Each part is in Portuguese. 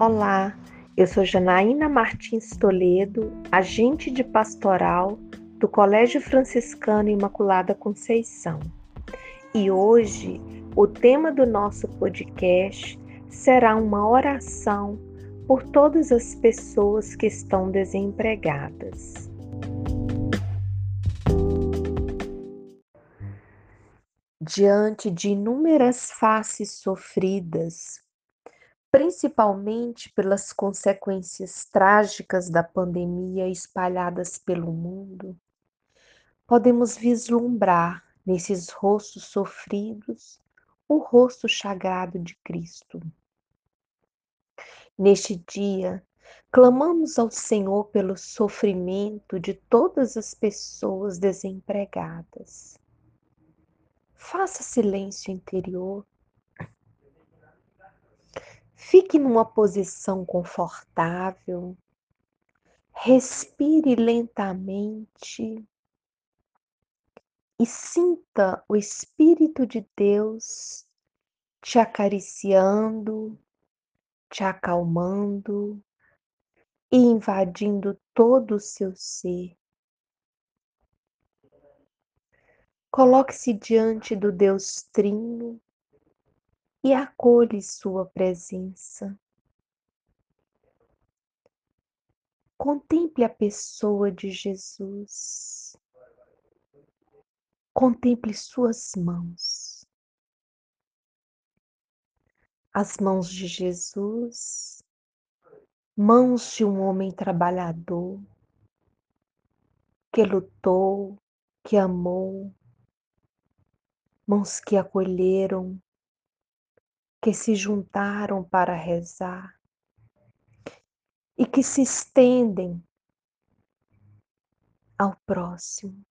Olá, eu sou Janaína Martins Toledo, agente de pastoral do Colégio Franciscano Imaculada Conceição. E hoje o tema do nosso podcast será uma oração por todas as pessoas que estão desempregadas. Diante de inúmeras faces sofridas, principalmente pelas consequências trágicas da pandemia espalhadas pelo mundo, podemos vislumbrar nesses rostos sofridos o rosto chagrado de Cristo. Neste dia, clamamos ao Senhor pelo sofrimento de todas as pessoas desempregadas. Faça silêncio interior Fique numa posição confortável. Respire lentamente e sinta o Espírito de Deus te acariciando, te acalmando e invadindo todo o seu ser. Coloque-se diante do Deus Trino e acolhe Sua presença. Contemple a pessoa de Jesus. Contemple Suas mãos. As mãos de Jesus, mãos de um homem trabalhador que lutou, que amou, mãos que acolheram, que se juntaram para rezar e que se estendem ao próximo.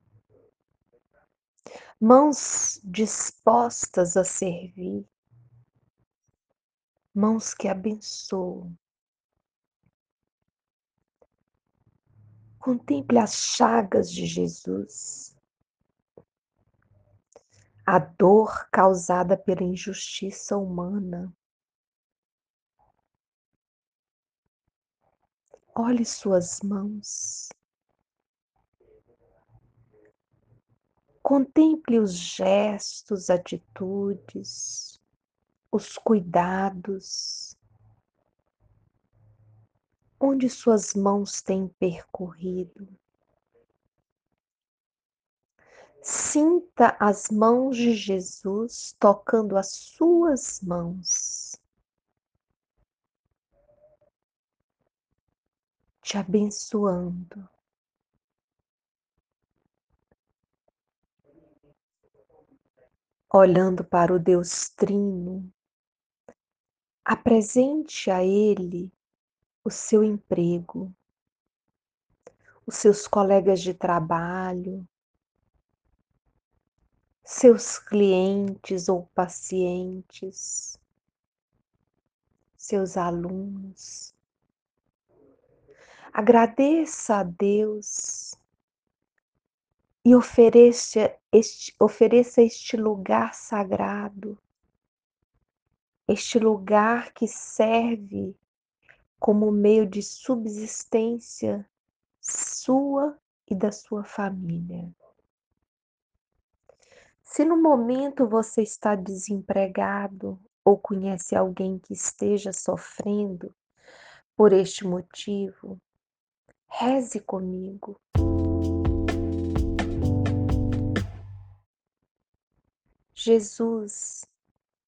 Mãos dispostas a servir, mãos que abençoam. Contemple as chagas de Jesus a dor causada pela injustiça humana. Olhe suas mãos. Contemple os gestos, atitudes, os cuidados, onde suas mãos têm percorrido. Sinta as mãos de Jesus tocando as suas mãos, te abençoando. Olhando para o Deus Trino, apresente a Ele o seu emprego, os seus colegas de trabalho, seus clientes ou pacientes, seus alunos. Agradeça a Deus e ofereça este, ofereça este lugar sagrado, este lugar que serve como meio de subsistência sua e da sua família. Se no momento você está desempregado ou conhece alguém que esteja sofrendo por este motivo, reze comigo. Jesus,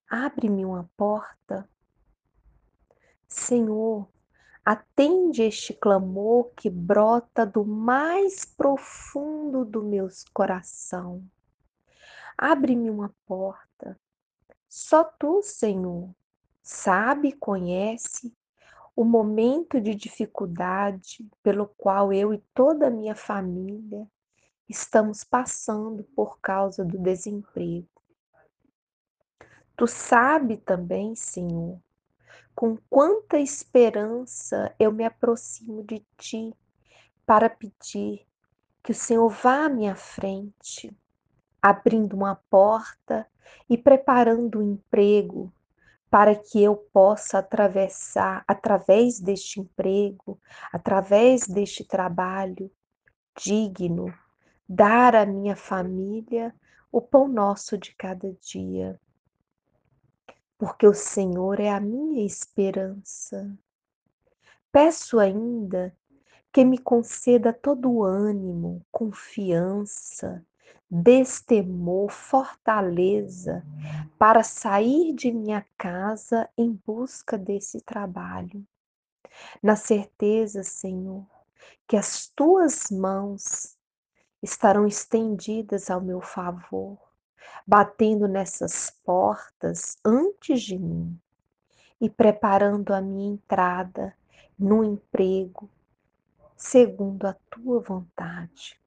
abre-me uma porta. Senhor, atende este clamor que brota do mais profundo do meu coração. Abre-me uma porta. Só tu, Senhor, sabe conhece o momento de dificuldade pelo qual eu e toda a minha família estamos passando por causa do desemprego. Tu sabe também, Senhor, com quanta esperança eu me aproximo de ti para pedir que o Senhor vá à minha frente, abrindo uma porta e preparando um emprego para que eu possa atravessar, através deste emprego, através deste trabalho digno, dar à minha família o pão nosso de cada dia. Porque o Senhor é a minha esperança. Peço ainda que me conceda todo o ânimo, confiança, destemor, fortaleza para sair de minha casa em busca desse trabalho. Na certeza, Senhor, que as tuas mãos estarão estendidas ao meu favor, batendo nessas portas antes de mim e preparando a minha entrada no emprego, segundo a tua vontade.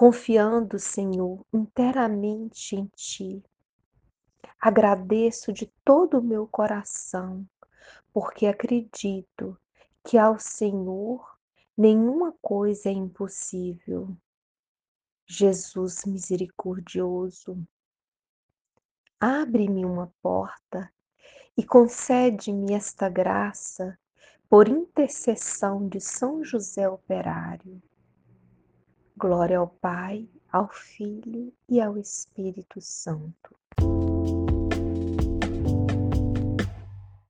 Confiando, Senhor, inteiramente em Ti. Agradeço de todo o meu coração, porque acredito que ao Senhor nenhuma coisa é impossível. Jesus misericordioso, abre-me uma porta e concede-me esta graça por intercessão de São José Operário. Glória ao Pai, ao Filho e ao Espírito Santo